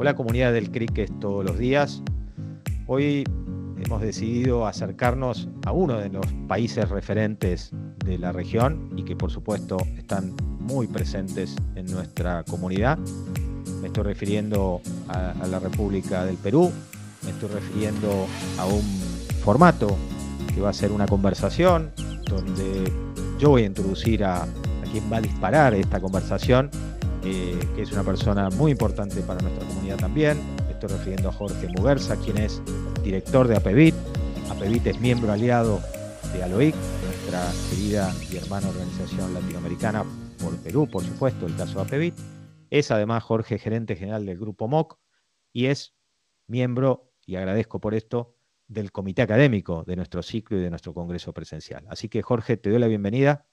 Hola comunidad del es todos los días. Hoy hemos decidido acercarnos a uno de los países referentes de la región y que por supuesto están muy presentes en nuestra comunidad. Me estoy refiriendo a, la República del Perú, me estoy refiriendo a un formato que va a ser una conversación donde yo voy a introducir a, a quien va a disparar esta conversación eh, que es una persona muy importante para nuestra comunidad también. Estoy refiriendo a Jorge Muguerza, quien es director de APEVIT. APEVIT es miembro aliado de ALOIC, nuestra querida y hermana organización latinoamericana por Perú, por supuesto, el caso APEVIT. Es además Jorge, gerente general del grupo MOC, y es miembro, y agradezco por esto, del comité académico de nuestro ciclo y de nuestro congreso presencial. Así que Jorge, te doy la bienvenida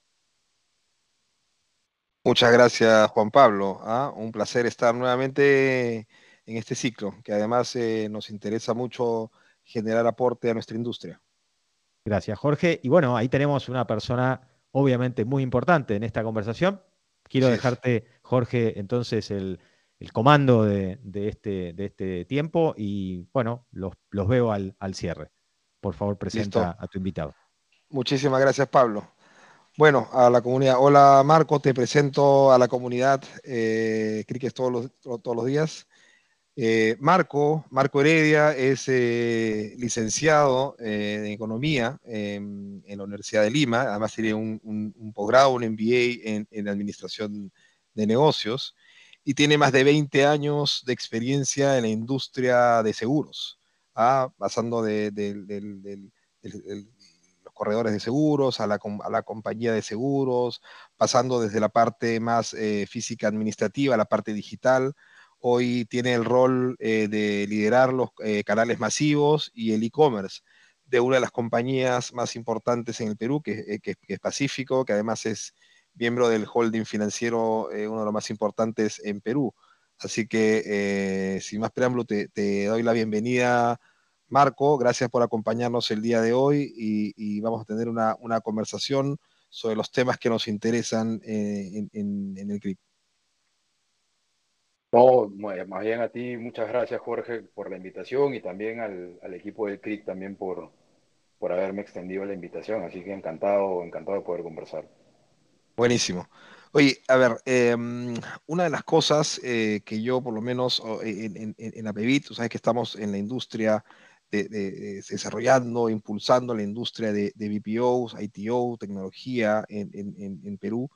Muchas gracias, Juan Pablo. ¿ah? Un placer estar nuevamente en este ciclo, que además eh, nos interesa mucho generar aporte a nuestra industria. Gracias, Jorge. Y bueno, ahí tenemos una persona obviamente muy importante en esta conversación. Quiero dejarte, Jorge, entonces el, comando de, este, de, este, tiempo y bueno, los, veo al, cierre. Por favor, presenta a tu invitado. Muchísimas gracias, Pablo. Bueno, a la comunidad. Hola Marco, te presento a la comunidad eh, todos los, todos los días. Eh, Marco, Marco Heredia es eh, licenciado eh, en Economía en la Universidad de Lima, además tiene un, posgrado, un MBA en, Administración de Negocios y tiene más de 20 años de experiencia en la industria de seguros, ¿ah? pasando del corredores de seguros, a la, compañía de seguros, pasando desde la parte más eh, física administrativa a la parte digital. Hoy tiene el rol eh, de liderar los eh, canales masivos y el e-commerce de una de las compañías más importantes en el Perú, que, es Pacífico, que además es miembro del holding financiero, uno de los más importantes en Perú. Así que, sin más preámbulo, te, te doy la bienvenida Marco, gracias por acompañarnos el día de hoy y, vamos a tener una, conversación sobre los temas que nos interesan eh, en, el CRIP. No, más bien a ti, muchas gracias Jorge por la invitación y también al, equipo del CRIC también por, por haberme extendido la invitación, así que encantado, encantado de poder conversar. Buenísimo. Oye, a ver, em, una de las cosas eh, que yo por lo menos en, en, en la tú sabes que estamos en la industria desarrollando, impulsando la industria de, BPOs, ITO, tecnología en, Perú,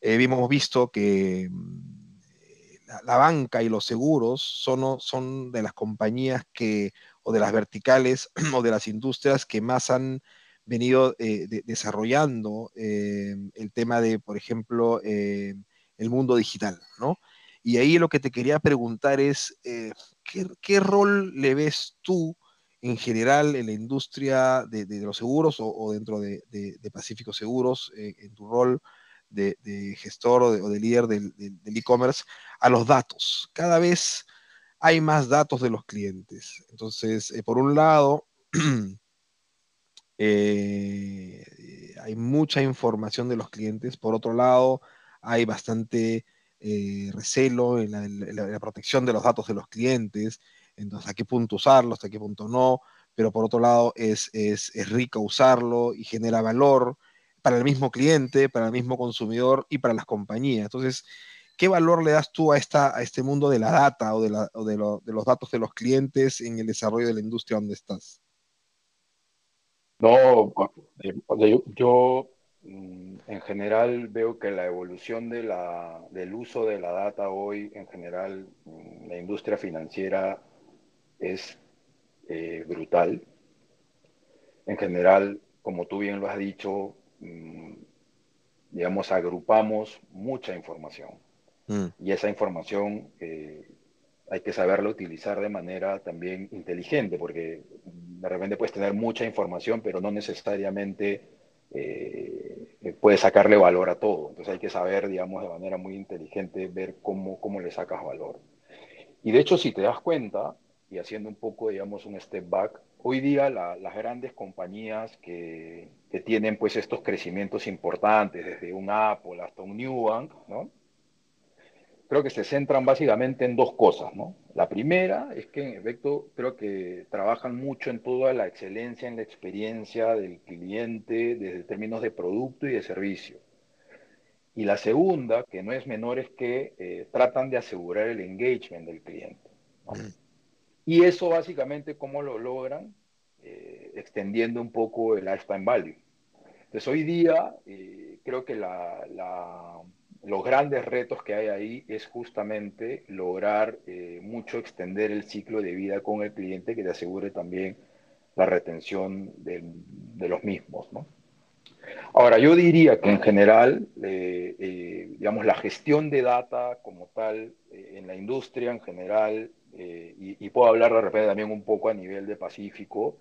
eh, hemos visto que mm, la, banca y los seguros son, de las compañías que, o de las verticales o de las industrias que más han venido eh, desarrollando eh, el tema de, por ejemplo, el mundo digital, ¿no? Y ahí lo que te quería preguntar es, ¿qué, ¿qué, rol le ves tú en general en la industria de, los seguros o, dentro de, Pacífico Seguros, eh, en tu rol de, gestor o de, líder del e-commerce, a los datos. Cada vez hay más datos de los clientes. Entonces, eh, por un lado, eh, hay mucha información de los clientes. Por otro lado, hay bastante recelo en la, protección de los datos de los clientes entonces a qué punto usarlo, hasta qué punto no, pero por otro lado es, es, es rico usarlo y genera valor para el mismo cliente, para el mismo consumidor y para las compañías. Entonces, ¿qué valor le das tú a, esta, a este mundo de la data o, de, la, o de, de, los datos de los clientes en el desarrollo de la industria donde estás? No, yo, yo mm, en general veo que la evolución la, del uso de la data hoy, en general, mm, la industria financiera es eh, brutal. En general, como tú bien lo has dicho, mm, digamos, agrupamos mucha información. Mm. Y esa información eh, hay que saberla utilizar de manera también inteligente, porque de repente puedes tener mucha información, pero no necesariamente eh, puedes sacarle valor a todo. Entonces hay que saber, digamos, de manera muy inteligente ver cómo, cómo le sacas valor. Y de hecho, si te das cuenta, y haciendo un poco, digamos, un step back, hoy día las grandes compañías que, que, tienen pues estos crecimientos importantes, desde un Apple hasta un Nubank, ¿no? creo que se centran básicamente en dos cosas, ¿no? La primera es que en efecto creo que trabajan mucho en toda la excelencia en la experiencia del cliente desde términos de producto y de servicio. Y la segunda, que no es menor, es que eh, tratan de asegurar el engagement del cliente. Mm. Y eso básicamente, ¿cómo lo logran? Eh, extendiendo un poco el lifetime value. Entonces, hoy día eh, creo que los grandes retos que hay ahí es justamente lograr eh, mucho extender el ciclo de vida con el cliente que te asegure también la retención de, los mismos. ¿no? Ahora, yo diría que en general, eh, digamos, la gestión de data como tal en la industria en general, y, y, puedo hablar de repente también un poco a nivel de Pacífico,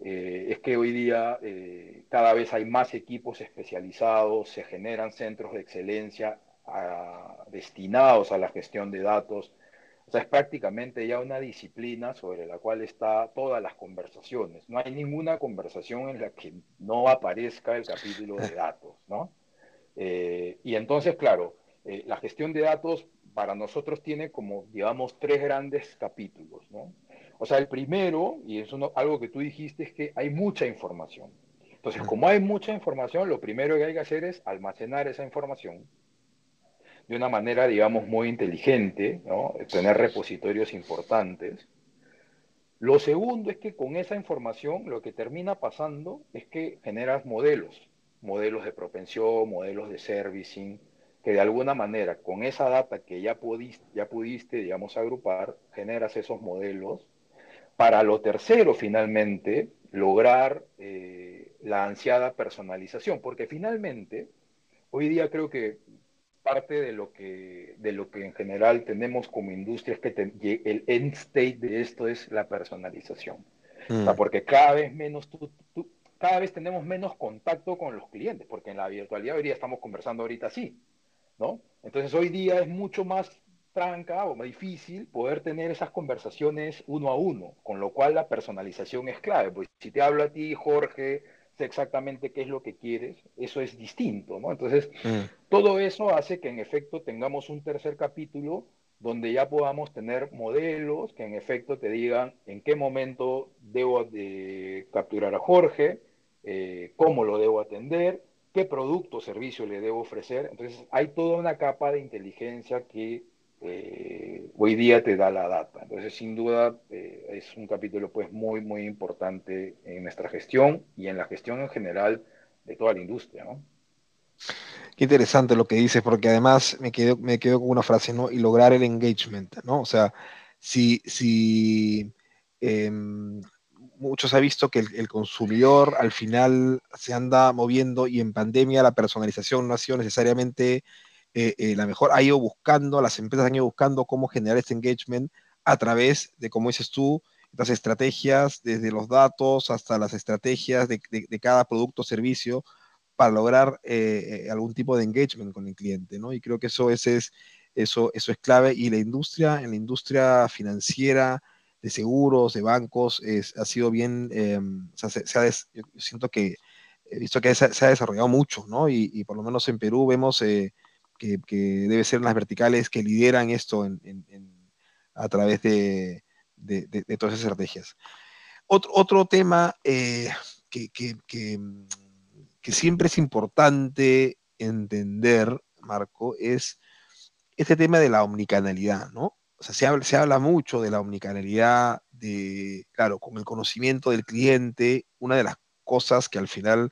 eh, es que hoy día eh, cada vez hay más equipos especializados, se generan centros de excelencia destinados a la gestión de datos. O sea, es prácticamente ya una disciplina sobre la cual está todas las conversaciones. No hay ninguna conversación en la que no aparezca el capítulo de datos, ¿no? Eh, y entonces, claro, la gestión de datos para nosotros tiene como, digamos, tres grandes capítulos, ¿no? O sea, el primero, y es algo que tú dijiste, es que hay mucha información. Entonces, como hay mucha información, lo primero que hay que hacer es almacenar esa información de una manera, digamos, muy inteligente, ¿no? tener repositorios importantes. Lo segundo es que con esa información lo que termina pasando es que generas modelos, modelos de propensión, modelos de servicing, que de alguna manera con esa data que ya pudiste, ya pudiste digamos, agrupar, generas esos modelos para lo tercero, finalmente, lograr eh, la ansiada personalización, porque finalmente, hoy día creo que parte de lo que, de lo que en general tenemos como industria es que el end state de esto es la personalización. Mm. porque cada vez menos cada vez tenemos menos contacto con los clientes, porque en la virtualidad hoy día estamos conversando ahorita así, ¿no? Entonces hoy día es mucho más tranca o más difícil poder tener esas conversaciones uno a uno, con lo cual la personalización es clave. Pues si te hablo a ti, Jorge, sé exactamente qué es lo que quieres, eso es distinto, ¿no? Entonces, mm. todo eso hace que en efecto tengamos un tercer capítulo donde ya podamos tener modelos que en efecto te digan en qué momento debo de capturar a Jorge, eh, cómo lo debo atender, qué producto o servicio le debo ofrecer. Entonces, hay toda una capa de inteligencia que eh, hoy día te da la data. Entonces, sin duda, eh, es un capítulo pues muy, muy importante en nuestra gestión y en la gestión en general de toda la industria. Qué interesante lo que dices, porque además me quedo, me quedo con una frase, ¿no? Y lograr el engagement, ¿no? O sea, si, si em, muchos ha visto que el, consumidor al final se anda moviendo y en pandemia la personalización no ha sido necesariamente eh, eh, la mejor, ha ido buscando, las empresas han ido buscando cómo generar este engagement a través de, como dices tú, estas estrategias, desde los datos hasta las estrategias de, cada producto o servicio, para lograr eh, algún tipo de engagement con el cliente, ¿no? Y creo que eso, es, eso, eso es clave. Y la industria, en la industria financiera, de seguros, de bancos, ha sido bien, sea, se, yo siento que he visto que se, ha desarrollado mucho, ¿no? Y, por lo menos en Perú vemos que, debe ser las verticales que lideran esto a través de, todas esas estrategias. Otro, tema eh, que, siempre es importante entender, Marco, es este tema de la omnicanalidad, ¿no? O sea, se habla, mucho de la omnicanalidad, de, claro, con el conocimiento del cliente, una de las cosas que al final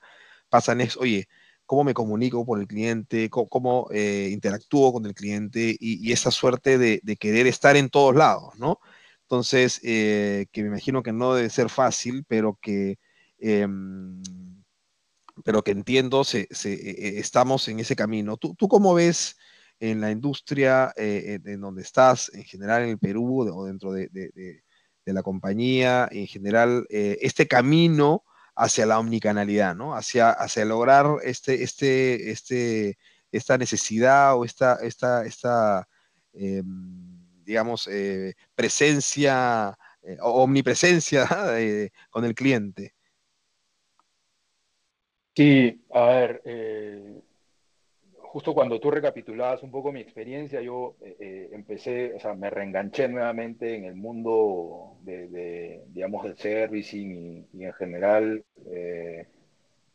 pasan es, oye, cómo me comunico con el cliente, cómo, eh, interactúo con el cliente y, esa suerte de, querer estar en todos lados, ¿no? Entonces, eh, que me imagino que no debe ser fácil, pero que, em, pero que entiendo, se, e, estamos en ese camino. ¿Tú, ¿Tú, cómo ves en la industria eh, en donde estás, en general en el Perú o dentro de, de la compañía, en general, este camino? hacia la omnicanalidad, ¿no? Hacia, hacia lograr este, este, este, esta necesidad o esta, esta, esta em, digamos, eh, presencia eh, o omnipresencia con el cliente. Sí, a ver, eh, justo cuando tú recapitulabas un poco mi experiencia, yo eh, eh, empecé, o sea, me reenganché nuevamente en el mundo de, digamos, del servicing y, en general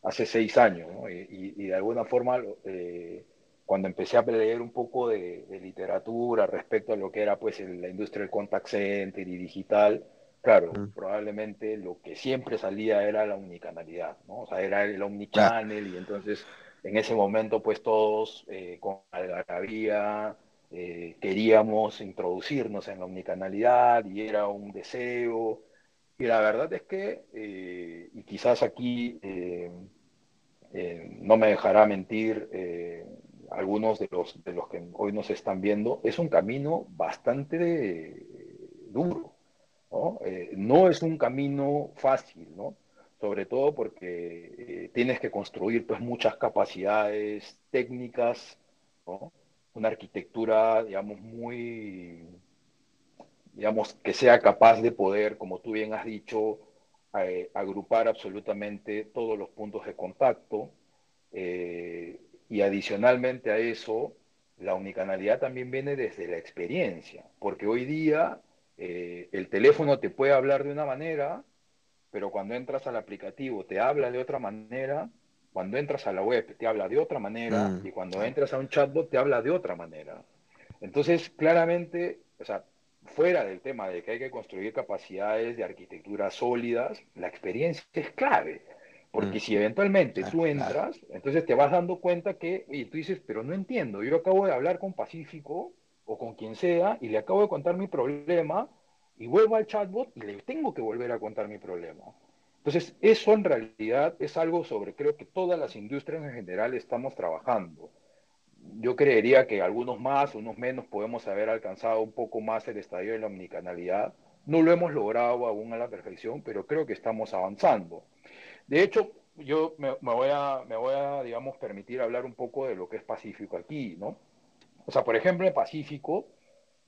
hace seis años, ¿no? y, de alguna forma, cuando empecé a leer un poco de, literatura respecto a lo que era pues la industria del contact center y digital, claro, probablemente lo que siempre salía era la unicanalidad, ¿no? O sea, era el omnichannel y entonces en ese momento pues todos eh, con algarabía eh, queríamos introducirnos en la omnicanalidad y era un deseo. Y la verdad es que, eh, y quizás aquí no me dejará mentir algunos de los, de los que hoy nos están viendo, es un camino bastante duro. ¿no? no es un camino fácil, ¿no? Sobre todo porque eh, tienes que construir pues muchas capacidades técnicas, una arquitectura, digamos, muy, digamos, que sea capaz de poder, como tú bien has dicho, eh, agrupar absolutamente todos los puntos de contacto. Eh, y adicionalmente a eso, la unicanalidad también viene desde la experiencia, porque hoy día el teléfono te puede hablar de una manera, pero cuando entras al aplicativo te habla de otra manera, cuando entras a la web te habla de otra manera mm. y cuando entras a un chatbot te habla de otra manera. Entonces, claramente, o sea, fuera del tema de que hay que construir capacidades de arquitectura sólidas, la experiencia es clave. Porque mm. si eventualmente tú entras, entonces te vas dando cuenta que, y tú dices, pero no entiendo, yo acabo de hablar con Pacífico o con quien sea y le acabo de contar mi problema y vuelvo al chatbot y le tengo que volver a contar mi problema. Entonces, eso en realidad es algo sobre, creo que todas las industrias en general estamos trabajando. Yo creería que algunos más, unos menos, podemos haber alcanzado un poco más el estadio de la omnicanalidad. No lo hemos logrado aún a la perfección, pero creo que estamos avanzando. De hecho, yo me, voy a, me voy a, digamos, permitir hablar un poco de lo que es Pacífico aquí, ¿no? O sea, por ejemplo, en Pacífico,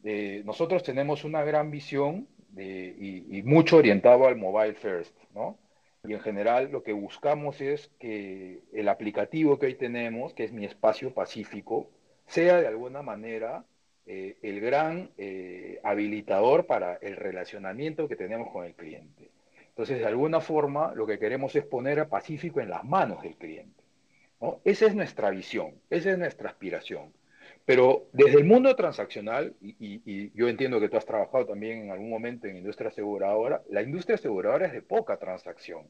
nosotros tenemos una gran visión y, mucho orientado al mobile first, ¿no? Y en general lo que buscamos es que el aplicativo que hoy tenemos, que es mi espacio pacífico, sea de alguna manera eh, el gran eh, habilitador para el relacionamiento que tenemos con el cliente. Entonces, de alguna forma, lo que queremos es poner a Pacífico en las manos del cliente. ¿no? Esa es nuestra visión, esa es nuestra aspiración. Pero desde el mundo transaccional, y, yo entiendo que tú has trabajado también en algún momento en industria aseguradora, la industria aseguradora es de poca transacción.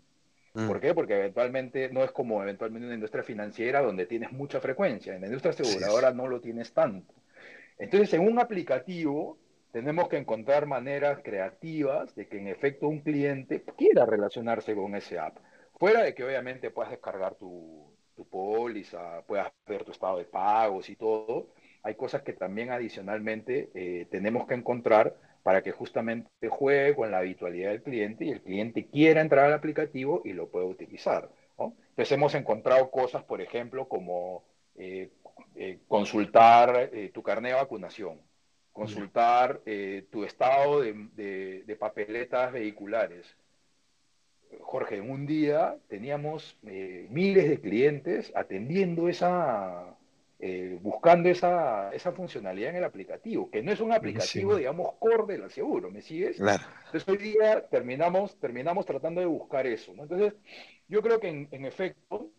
Mm. ¿Por qué? Porque eventualmente no es como eventualmente una industria financiera donde tienes mucha frecuencia. En la industria aseguradora no lo tienes tanto. Entonces, en un aplicativo tenemos que encontrar maneras creativas de que en efecto un cliente quiera relacionarse con ese app. Fuera de que obviamente puedas descargar tu, tu póliza, puedas ver tu estado de pagos y todo, hay cosas que también adicionalmente eh, tenemos que encontrar para que justamente juegue con la habitualidad del cliente y el cliente quiera entrar al aplicativo y lo pueda utilizar. Entonces hemos encontrado cosas, por ejemplo, como eh, eh, consultar tu carnet de vacunación, consultar tu estado de, de, papeletas vehiculares. Jorge, en un día teníamos miles de clientes atendiendo esa, eh, buscando esa, esa, funcionalidad en el aplicativo, que no es un aplicativo, digamos, core del seguro, ¿me sigues? Claro. Entonces hoy día terminamos, terminamos tratando de buscar eso, ¿no? Entonces, yo creo que en, efecto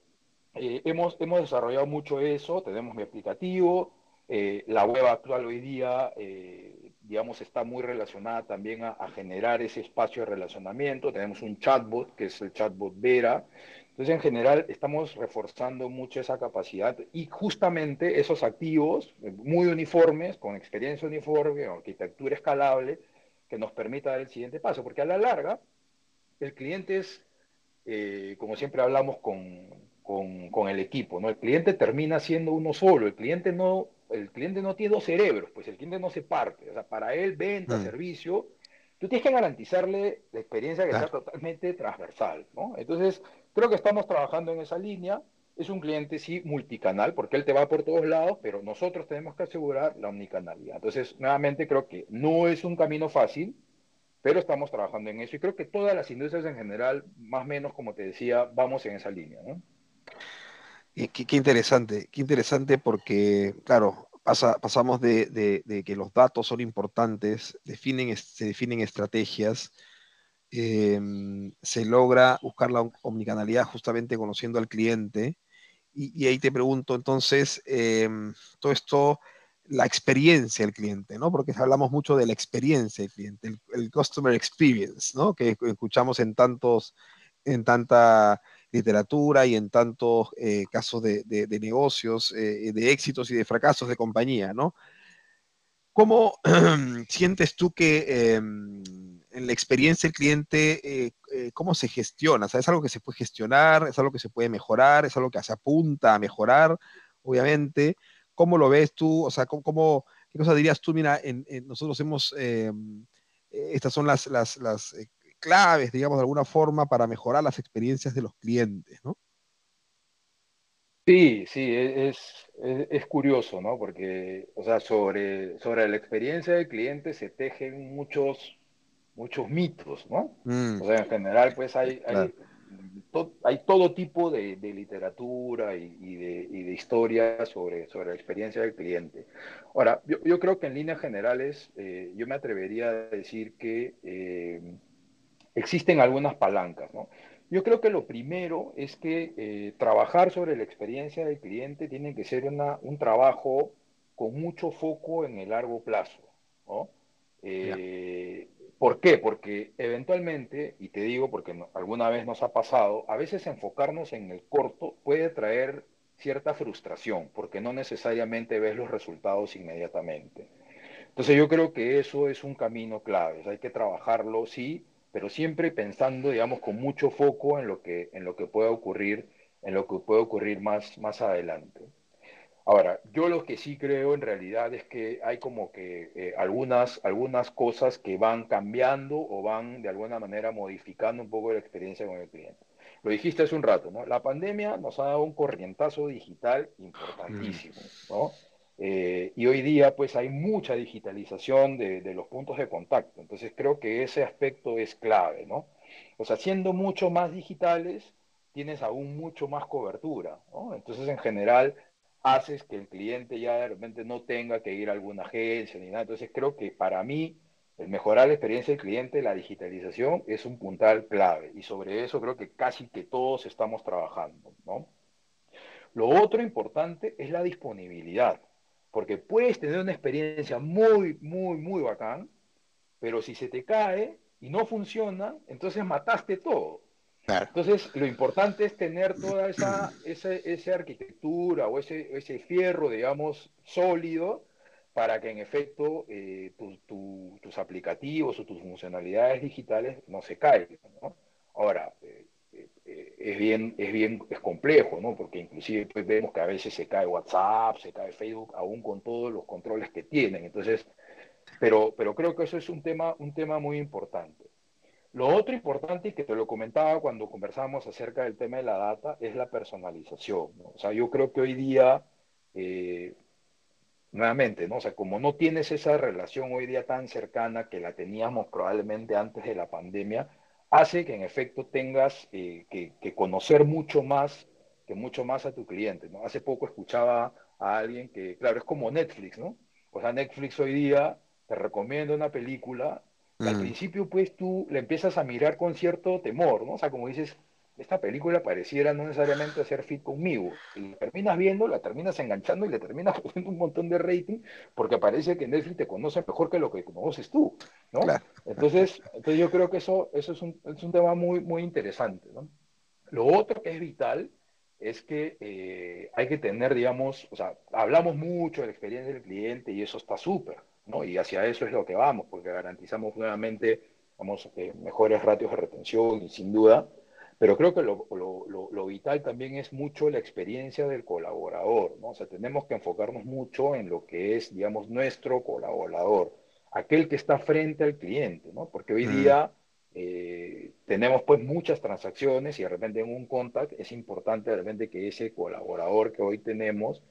eh, hemos, hemos desarrollado mucho eso, tenemos mi aplicativo, eh, la web actual hoy día, digamos, está muy relacionada también a, a, generar ese espacio de relacionamiento, tenemos un chatbot, que es el chatbot Vera, entonces, en general, estamos reforzando mucho esa capacidad y justamente esos activos eh, muy uniformes, con experiencia uniforme, arquitectura escalable, que nos permita dar el siguiente paso, porque a la larga, el cliente es, eh, como siempre hablamos con, con, el equipo, ¿no? El cliente termina siendo uno solo, el cliente no, el cliente no tiene dos cerebros, pues el cliente no se parte, o sea, para él venta, mm. servicio, tú tienes que garantizarle la experiencia que sea totalmente transversal, ¿no? Entonces, creo que estamos trabajando en esa línea. Es un cliente, sí, multicanal, porque él te va por todos lados, pero nosotros tenemos que asegurar la omnicanalidad. Entonces, nuevamente, creo que no es un camino fácil, pero estamos trabajando en eso y creo que todas las industrias en general, más o menos, como te decía, vamos en esa línea, ¿no? qué, interesante, qué interesante porque, claro, pasamos de, que los datos son importantes, definen, se definen estrategias, em, se logra buscar la omnicanalidad justamente conociendo al cliente. Y, ahí te pregunto, entonces, em, todo esto, la experiencia del cliente, ¿no? Porque hablamos mucho de la experiencia del cliente, el, el customer experience, ¿no? Que escuchamos en tantos, en tanta literatura y en tantos eh, casos de, negocios, eh, de éxitos y de fracasos de compañía, ¿no? ¿Cómo sientes tú que em, en la experiencia del cliente, eh, cómo se gestiona? ¿Es algo que se puede gestionar? ¿Es algo que se puede mejorar? ¿Es algo que se apunta a mejorar? Obviamente. ¿Cómo lo ves tú? O sea, ¿cómo, qué cosa dirías tú? Mira, nosotros hemos, em, estas son las, las, las claves, digamos, de alguna forma para mejorar las experiencias de los clientes, ¿no? Sí, sí, e, es, es, curioso, ¿no? Porque, o sea, sobre, sobre la experiencia del cliente se tejen muchos, muchos mitos, ¿no? Mm. O sea, en general, pues hay, hay, hay todo tipo de, literatura y, de, y, de, historia sobre, sobre la experiencia del cliente. Ahora, yo, yo creo que en líneas generales, eh, yo me atrevería a decir que... Eh, existen algunas palancas. ¿no? Yo creo que lo primero es que eh, trabajar sobre la experiencia del cliente tiene que ser una, un trabajo con mucho foco en el largo plazo. ¿no? Eh, ¿Por qué? Porque eventualmente, y te digo porque alguna vez nos ha pasado, a veces enfocarnos en el corto puede traer cierta frustración, porque no necesariamente ves los resultados inmediatamente. Entonces yo creo que eso es un camino clave, hay que trabajarlo, sí, pero siempre pensando, digamos, con mucho foco en lo que, en lo que pueda ocurrir, en lo que puede ocurrir más, más adelante. Ahora, yo lo que sí creo en realidad es que hay como que eh, algunas, algunas cosas que van cambiando o van de alguna manera modificando un poco la experiencia con el cliente. Lo dijiste hace un rato, ¿no? La pandemia nos ha dado un corrientazo digital importantísimo, ¿no? Eh, y hoy día pues hay mucha digitalización de, los puntos de contacto. Entonces creo que ese aspecto es clave, ¿no? O sea, siendo mucho más digitales, tienes aún mucho más cobertura, ¿no? Entonces en general haces que el cliente ya de repente no tenga que ir a alguna agencia ni nada. Entonces creo que para mí el mejorar la experiencia del cliente, la digitalización es un puntal clave y sobre eso creo que casi que todos estamos trabajando, ¿no? Lo otro importante es la disponibilidad. Porque puedes tener una experiencia muy, muy, muy bacán, pero si se te cae y no funciona, entonces mataste todo. Entonces, lo importante es tener toda esa, esa, arquitectura o ese, ese fierro, digamos, sólido para que en efecto eh, tus aplicativos o tus funcionalidades digitales no se caigan. Ahora, eh, es bien, es bien, es complejo, ¿no? Porque inclusive pues, vemos que a veces se cae WhatsApp, se cae Facebook, aún con todos los controles que tienen. Entonces, pero, pero creo que eso es un tema, un tema muy importante. Lo otro importante, y que te lo comentaba cuando conversábamos acerca del tema de la data, es la personalización. O sea, yo creo que hoy día, eh, nuevamente, ¿no? O sea, como no tienes esa relación hoy día tan cercana que la teníamos probablemente antes de la pandemia, hace que en efecto tengas eh, que, conocer mucho más, que mucho más a tu cliente. ¿no? Hace poco escuchaba a alguien que, claro, es como Netflix, ¿no? O sea, Netflix hoy día te recomienda una película y al mm. principio pues tú le empiezas a mirar con cierto temor, ¿no? O sea, como dices, esta película pareciera no necesariamente ser fit conmigo. Y la terminas viendo, la terminas enganchando y le terminas poniendo un montón de rating porque parece que Netflix te conoce mejor que lo que conoces tú, ¿no? Entonces, entonces yo creo que eso, eso es, un, es un tema muy, muy interesante, ¿no? Lo otro que es vital es que eh, hay que tener, digamos, o sea, hablamos mucho de la experiencia del cliente y eso está súper, ¿no? Y hacia eso es lo que vamos, porque garantizamos nuevamente, vamos, eh, mejores ratios de retención y sin duda, pero creo que lo, lo, lo, vital también es mucho la experiencia del colaborador, ¿no? O sea, tenemos que enfocarnos mucho en lo que es, digamos, nuestro colaborador, aquel que está frente al cliente, ¿no? Porque hoy mm. día eh, tenemos pues muchas transacciones y de repente en un contact es importante de repente que ese colaborador que hoy tenemos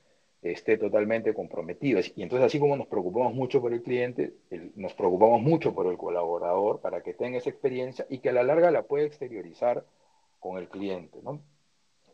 esté totalmente comprometido. Y entonces así como nos preocupamos mucho por el cliente, nos preocupamos mucho por el colaborador para que tenga esa experiencia y que a la larga la pueda exteriorizar con el cliente. ¿no?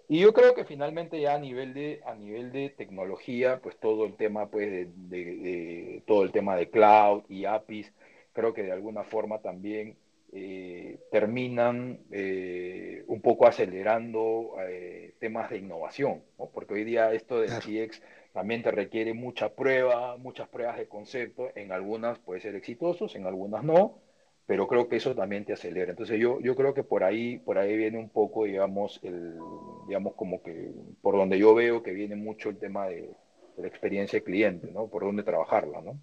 Y yo creo que finalmente ya a nivel de, a nivel de tecnología, pues todo el tema pues de, de todo el tema de cloud y APIs, creo que de alguna forma también eh, terminan eh, un poco acelerando eh, temas de innovación, porque hoy día esto del CX también te requiere mucha prueba, muchas pruebas de concepto, en algunas puede ser exitosos, en algunas no, pero creo que eso también te acelera. Entonces yo, yo creo que por ahí, por ahí viene un poco, digamos, el, digamos, como que por donde yo veo que viene mucho el tema de, de la experiencia de cliente, ¿no? Por dónde trabajarla, ¿no?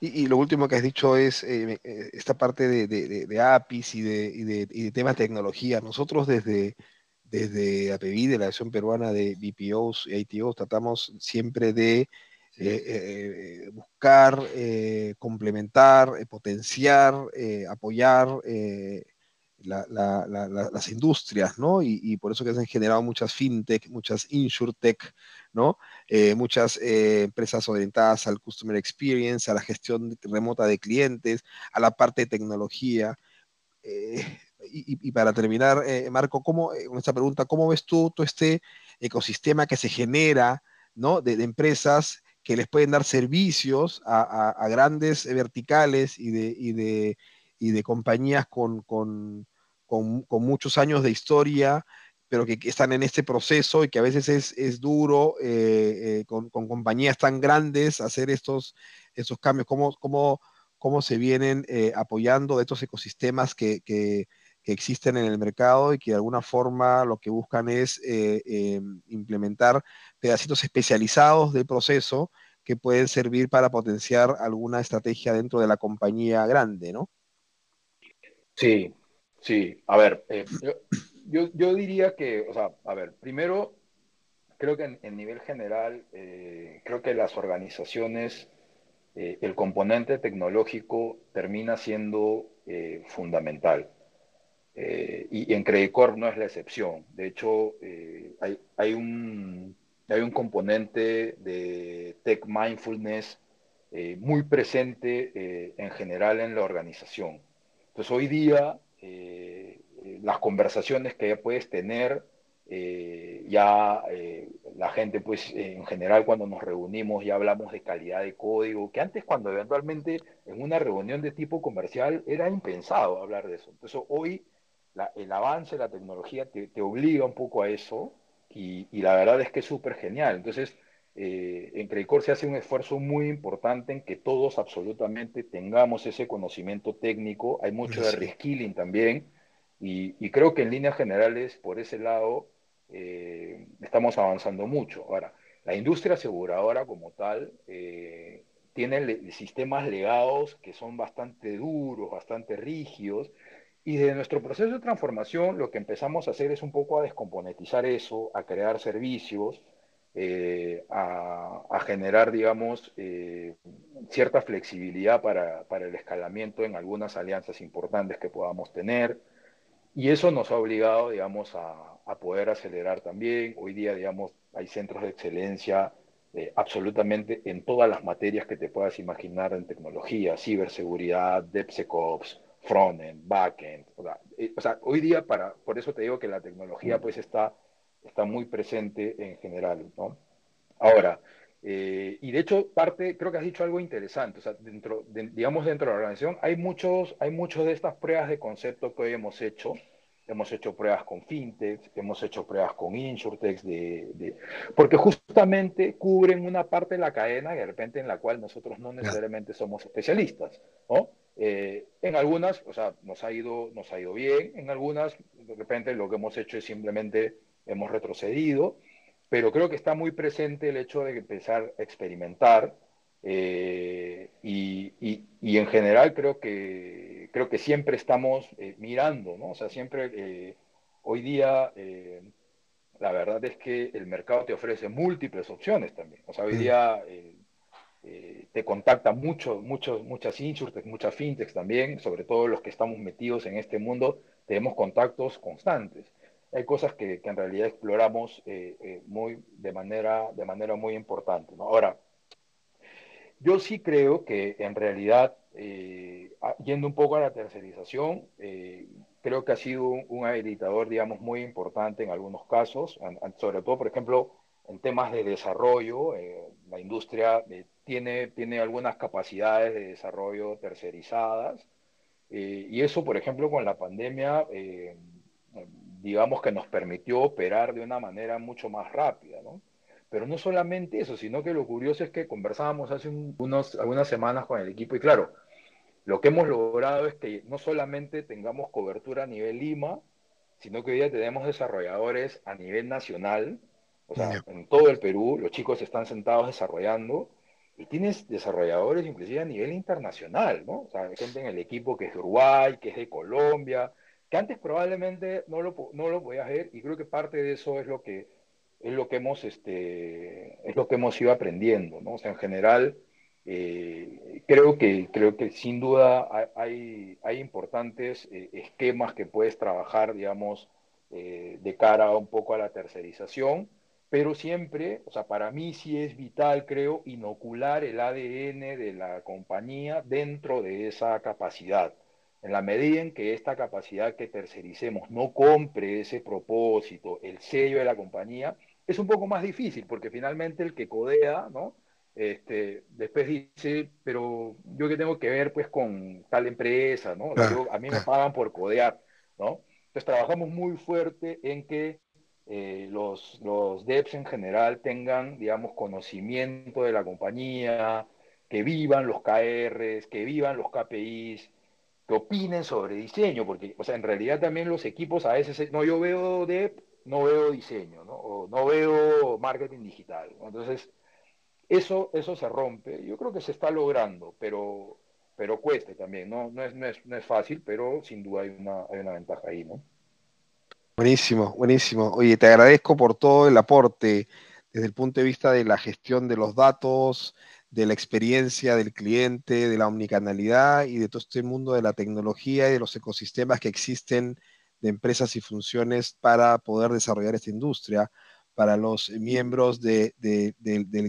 Y, lo último que has dicho es eh, eh, esta parte de, APIs y de, temas de tecnología. Nosotros desde, desde API, de la Acción Peruana de BPOs y ITOs, tratamos siempre de buscar, complementar, potenciar, apoyar las industrias, ¿no? Y, por eso que se han generado muchas fintech, muchas insurtech, ¿no? Eh, muchas eh, empresas orientadas al customer experience, a la gestión remota de clientes, a la parte de tecnología. Eh, y, para terminar, Marco, ¿cómo, con esta pregunta, ¿cómo ves tú todo este ecosistema que se genera, ¿no? De, empresas que les pueden dar servicios a, grandes verticales y de, de, compañías con, con, muchos años de historia, pero que, están en este proceso y que a veces es, duro eh, eh, con, compañías tan grandes hacer estos, cambios, cómo, cómo, cómo se vienen eh, apoyando de estos ecosistemas que, existen en el mercado y que de alguna forma lo que buscan es implementar pedacitos especializados del proceso que pueden servir para potenciar alguna estrategia dentro de la compañía grande, ¿no? Sí, Sí, a ver, eh, yo, yo, diría que, o sea, a ver, primero, creo que en, nivel general, eh, creo que las organizaciones, eh, el componente tecnológico termina siendo fundamental. Y, en Credit Corp no es la excepción. De hecho, hay, hay, un, hay un componente de tech mindfulness muy presente en general en la organización. Entonces, hoy día eh, las conversaciones que puedes tener, eh, ya eh, la gente, pues en general cuando nos reunimos ya hablamos de calidad de código, que antes cuando eventualmente en una reunión de tipo comercial era impensado hablar de eso. Entonces hoy el avance de la tecnología te, obliga un poco a eso y, y la verdad es que es súper genial. Entonces, eh, en Credicor se hace un esfuerzo muy importante en que todos absolutamente tengamos ese conocimiento técnico. Hay mucho de reskilling también. Y, creo que en líneas generales, por ese lado, eh, estamos avanzando mucho. Ahora, la industria aseguradora como tal eh, tiene sistemas legados que son bastante duros, bastante rígidos. Y de nuestro proceso de transformación, lo que empezamos a hacer es un poco a descomponetizar eso, a crear servicios eh, a, generar, digamos, eh, cierta flexibilidad para, para, el escalamiento en algunas alianzas importantes que podamos tener. Y eso nos ha obligado, digamos, a, a poder acelerar también. Hoy día, digamos, hay centros de excelencia eh, absolutamente en todas las materias que te puedas imaginar en tecnología, ciberseguridad, DevSecOps, frontend, backend. O sea, o sea, hoy día, para, por eso te digo que la tecnología pues está está muy presente en general, ¿no? Ahora, eh, y de hecho, parte, creo que has dicho algo interesante, o sea, dentro, digamos, dentro de la organización hay muchos, hay muchos de estas pruebas de concepto que hoy hemos hecho, hemos hecho pruebas con fintechs, hemos hecho pruebas con insurtechs, de, porque justamente cubren una parte de la cadena de repente en la cual nosotros no necesariamente somos especialistas, ¿no? Eh, en algunas, o sea, nos ha, ido, nos ha ido bien, en algunas, de repente lo que hemos hecho es simplemente hemos retrocedido, pero creo que está muy presente el hecho de empezar a experimentar eh, y, en general creo que, creo que siempre estamos eh, mirando, ¿no? O sea, siempre hoy día la verdad es que el mercado te ofrece múltiples opciones también. O sea, hoy día te contacta mucho, mucho, muchas insurtechs, muchas fintechs también, sobre todo los que estamos metidos en este mundo, tenemos contactos constantes hay cosas que, en realidad exploramos eh, eh, muy, de, manera, de manera muy importante. Ahora, yo sí creo que en realidad, eh, yendo un poco a la tercerización, creo que ha sido un, habilitador, digamos, muy importante en algunos casos, sobre todo, por ejemplo, en temas de desarrollo. Eh, la industria eh, tiene, tiene algunas capacidades de desarrollo tercerizadas eh, y eso, por ejemplo, con la pandemia, digamos que nos permitió operar de una manera mucho más rápida, ¿no? Pero no solamente eso, sino que lo curioso es que conversábamos hace unos, algunas semanas con el equipo y claro, lo que hemos logrado es que no solamente tengamos cobertura a nivel Lima, sino que hoy día tenemos desarrolladores a nivel nacional, o sea, en todo el Perú, los chicos están sentados desarrollando y tienes desarrolladores inclusive a nivel internacional, ¿no? O sea, gente en el equipo que es de Uruguay, que es de Colombia, que antes probablemente no lo, no lo podías ver y creo que parte de eso es lo que es lo que hemos, este, es lo que hemos ido aprendiendo, ¿no? O sea, en general, eh, creo, que, creo que sin duda hay, hay importantes eh, esquemas que puedes trabajar, digamos, eh, de cara un poco a la tercerización, pero siempre, o sea, para mí sí es vital, creo, inocular el ADN de la compañía dentro de esa capacidad. En la medida en que esta capacidad que tercericemos no compre ese propósito, el sello de la compañía, es un poco más difícil, porque finalmente el que codea, ¿no? Este, después dice, pero yo qué tengo que ver pues con tal empresa, ¿no? a mí me pagan por codear, ¿no? Entonces trabajamos muy fuerte en que eh, los, los devs en general tengan, digamos, conocimiento de la compañía, que vivan los KRs, que vivan los KPIs, que opinen sobre diseño, porque, o sea, en realidad también los equipos a veces, no, yo veo dev no veo diseño, ¿no? O no veo marketing digital. Entonces, eso, eso se rompe. Yo creo que se está logrando, pero, pero cueste también, ¿no? No es, no es, no es fácil, pero sin duda hay una, hay una ventaja ahí, ¿no? Buenísimo, buenísimo. Oye, te agradezco por todo el aporte desde el punto de vista de la gestión de los datos, de la experiencia del cliente, de la omnicanalidad y de todo este mundo de la tecnología y de los ecosistemas que existen de empresas y funciones para poder desarrollar esta industria. Para los miembros del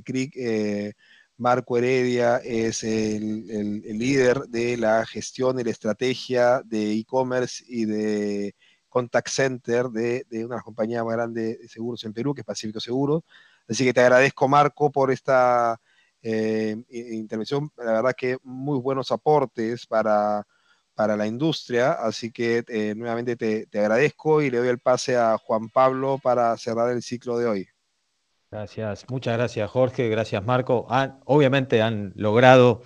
CRIC, eh, Marco Heredia es el, líder de la gestión y la estrategia de e-commerce y de contact center de, de una compañía más grande de seguros en Perú, que es Pacífico Seguros. Así que te agradezco, Marco, por esta eh, intervención. La verdad que muy buenos aportes para para la industria. Así que eh, nuevamente te, agradezco y le doy el pase a Juan Pablo para cerrar el ciclo de hoy. Gracias, muchas gracias Jorge, gracias Marco. obviamente han logrado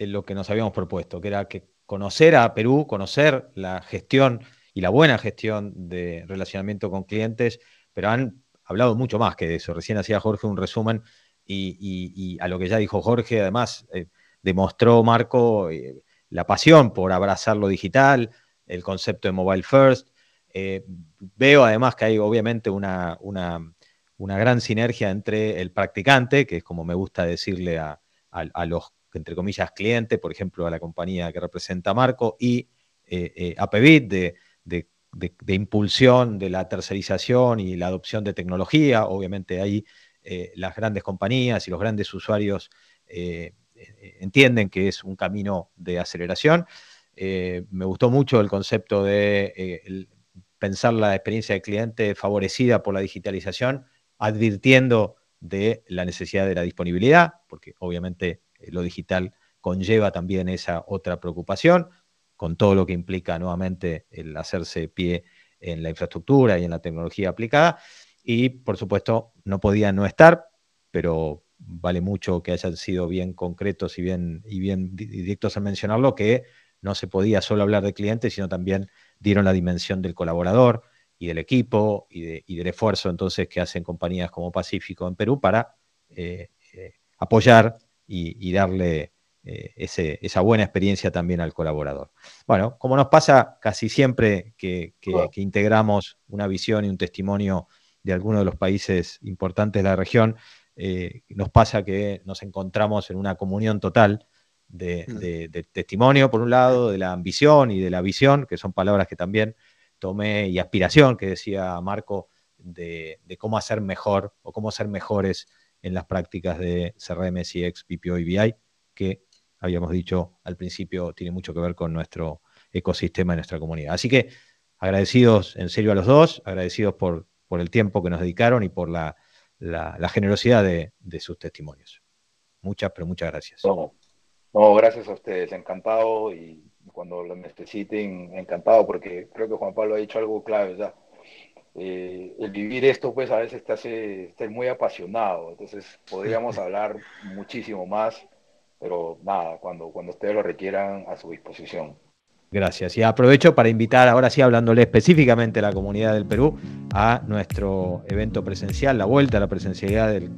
eh, lo que nos habíamos propuesto, que era que conocer a Perú, conocer la gestión y la buena gestión de relacionamiento con clientes, pero han hablado mucho más que de eso. Recién hacía Jorge un resumen y, a lo que ya dijo Jorge, además eh, demostró Marco la pasión por abrazar lo digital, el concepto de mobile first. Eh, veo además que hay obviamente una, una, gran sinergia entre el practicante, que es como me gusta decirle a, los, entre comillas, clientes, por ejemplo, a la compañía que representa Marco, y eh, eh de, de, impulsión de la tercerización y la adopción de tecnología. Obviamente ahí eh, las grandes compañías y los grandes usuarios eh, entienden que es un camino de aceleración. Eh, me gustó mucho el concepto de eh, pensar la experiencia del cliente favorecida por la digitalización, advirtiendo de la necesidad de la disponibilidad, porque obviamente lo digital conlleva también esa otra preocupación, con todo lo que implica nuevamente el hacerse pie en la infraestructura y en la tecnología aplicada. Y por supuesto, no podía no estar, pero vale mucho que hayan sido bien concretos y bien, y bien directos al mencionarlo, que no se podía solo hablar de clientes, sino también dieron la dimensión del colaborador y del equipo y, del esfuerzo entonces que hacen compañías como Pacífico en Perú para eh, eh, apoyar y, darle eh, esa buena experiencia también al colaborador. Bueno, como nos pasa casi siempre que, que integramos una visión y un testimonio de alguno de los países importantes de la región, eh, nos pasa que nos encontramos en una comunión total mm. de, testimonio, por un lado, de la ambición y de la visión, que son palabras que también tomé, y aspiración, que decía Marco, de, cómo hacer mejor o cómo ser mejores en las prácticas de CRM, CX, PPO y BI, que habíamos dicho al principio tiene mucho que ver con nuestro ecosistema y nuestra comunidad. Así que agradecidos en serio a los dos, agradecidos por, por el tiempo que nos dedicaron y por la, generosidad de, sus testimonios. Muchas, pero muchas gracias. No, no, gracias a ustedes, encantado y cuando lo necesiten, encantado, porque creo que Juan Pablo ha dicho algo clave ya. Eh, el vivir esto, pues a veces te hace estar muy apasionado, entonces podríamos hablar muchísimo más, pero nada, cuando, cuando ustedes lo requieran, a su disposición. Gracias. Y aprovecho para invitar, ahora sí hablándole específicamente a la comunidad del Perú, a nuestro evento presencial, la vuelta a la presencialidad del,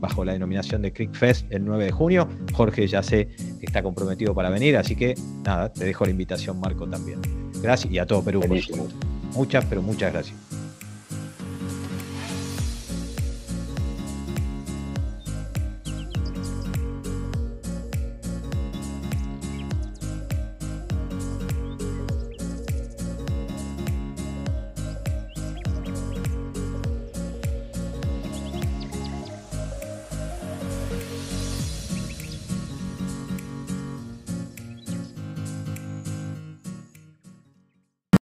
bajo la denominación de Creek Fest el 9 de junio. Jorge ya sé que está comprometido para venir, así que nada, te dejo la invitación, Marco, también. Gracias y a todo Perú. Muchas, pero muchas gracias.